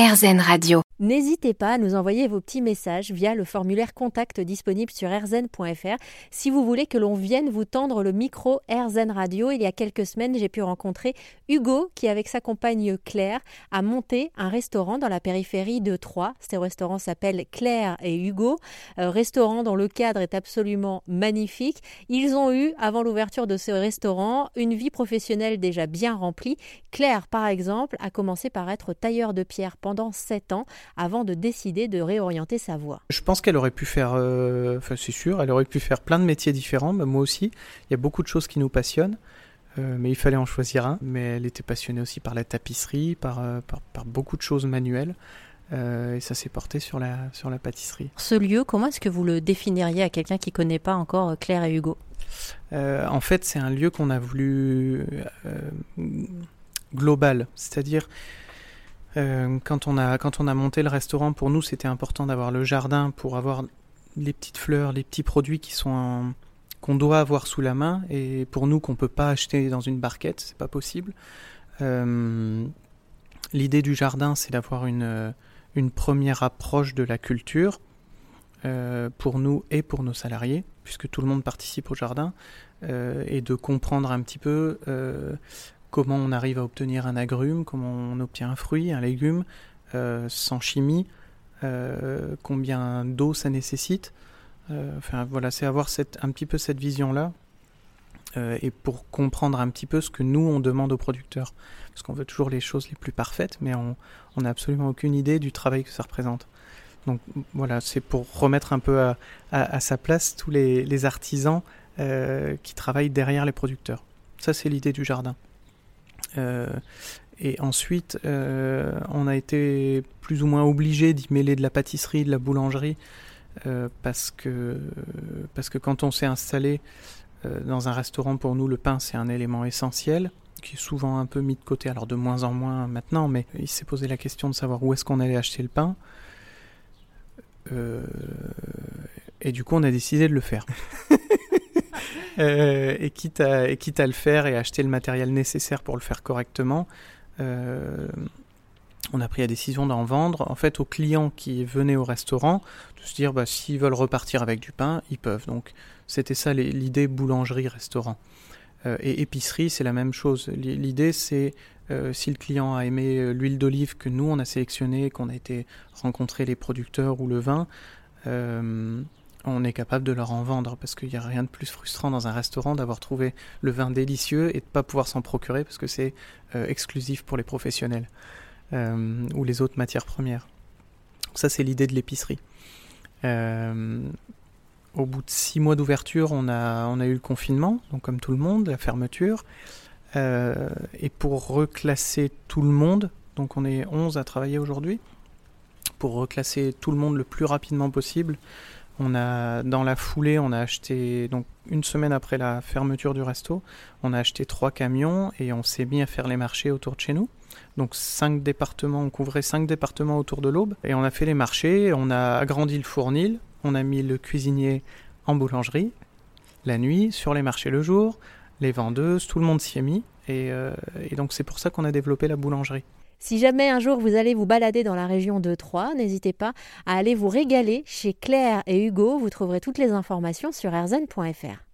RZN Radio. N'hésitez pas à nous envoyer vos petits messages via le formulaire contact disponible sur rzn.fr si vous voulez que l'on vienne vous tendre le micro RZN Radio. Il y a quelques semaines, j'ai pu rencontrer Hugo qui, avec sa compagne Claire, a monté un restaurant dans la périphérie de Troyes. Ce restaurant s'appelle Claire et Hugo, euh, restaurant dont le cadre est absolument magnifique. Ils ont eu, avant l'ouverture de ce restaurant, une vie professionnelle déjà bien remplie. Claire, par exemple, a commencé par être tailleur de pierre pendant 7 ans avant de décider de réorienter sa voie. Je pense qu'elle aurait pu faire, euh, enfin c'est sûr, elle aurait pu faire plein de métiers différents, moi aussi. Il y a beaucoup de choses qui nous passionnent. Euh, mais il fallait en choisir un. Mais elle était passionnée aussi par la tapisserie, par, euh, par, beaucoup de choses manuelles. et ça s'est porté sur la, sur la pâtisserie. Ce lieu, comment est-ce que vous le définiriez à quelqu'un qui ne connaît pas encore Claire et Hugo? En fait, c'est un lieu qu'on a voulu global. C'est-à-dire, euh, quand, on a, quand on a monté le restaurant, pour nous, c'était important d'avoir le jardin pour avoir les petites fleurs, les petits produits qui sont qu'on doit avoir sous la main et pour nous qu'on peut pas acheter dans une barquette, c'est pas possible. Euh, l'idée du jardin, c'est d'avoir une, une première approche de la culture euh, pour nous et pour nos salariés, puisque tout le monde participe au jardin, et de comprendre un petit peu comment on arrive à obtenir un agrume, comment on obtient un fruit, un légume, euh, sans chimie, euh, combien d'eau ça nécessite. Euh, enfin voilà, c'est avoir un petit peu cette vision-là. et pour comprendre un petit peu ce que nous on demande aux producteurs. Parce qu'on veut toujours les choses les plus parfaites, mais on n'a absolument aucune idée du travail que ça représente. Donc voilà, c'est pour remettre un peu à, sa place tous les artisans qui travaillent derrière les producteurs. Ça, c'est l'idée du jardin. Euh, et ensuite, euh, on a été plus ou moins obligé d'y mêler de la pâtisserie, de la boulangerie, euh, parce, que, parce que quand on s'est installé dans un restaurant, pour nous, le pain, c'est un élément essentiel qui est souvent un peu mis de côté, alors de moins en moins maintenant, mais il s'est posé la question de savoir où est-ce qu'on allait acheter le pain. et du coup, on a décidé de le faire. Euh, et, quitte à, et quitte à le faire et acheter le matériel nécessaire pour le faire correctement, euh, on a pris la décision d'en vendre en fait aux clients qui venaient au restaurant, de se dire bah, s'ils veulent repartir avec du pain, ils peuvent. Donc c'était ça l'idée boulangerie-restaurant. Euh, et épicerie, c'est la même chose. L'idée, c'est si le client a aimé l'huile d'olive que nous on a sélectionné, qu'on a été rencontrer les producteurs ou le vin, on est capable de leur en vendre parce qu'il n'y a rien de plus frustrant dans un restaurant d'avoir trouvé le vin délicieux et de ne pas pouvoir s'en procurer parce que c'est euh, exclusif pour les professionnels euh, ou les autres matières premières. ça c'est l'idée de l'épicerie. Euh, au bout de six mois d'ouverture, on a, on a eu le confinement, donc comme tout le monde, la fermeture. et pour reclasser tout le monde, donc on est 11 à travailler aujourd'hui, pour reclasser tout le monde le plus rapidement possible, on a, dans la foulée, on a acheté, donc une semaine après la fermeture du resto, on a acheté trois camions et on s'est mis à faire les marchés autour de chez nous. Donc cinq départements, on couvrait cinq départements autour de l'Aube et on a fait les marchés, on a agrandi le fournil, on a mis le cuisinier en boulangerie la nuit, sur les marchés le jour, les vendeuses, tout le monde s'y est mis et euh, donc c'est pour ça qu'on a développé la boulangerie. Si jamais un jour vous allez vous balader dans la région de Troyes, n'hésitez pas à aller vous régaler chez Claire et Hugo. Vous trouverez toutes les informations sur rzn.fr.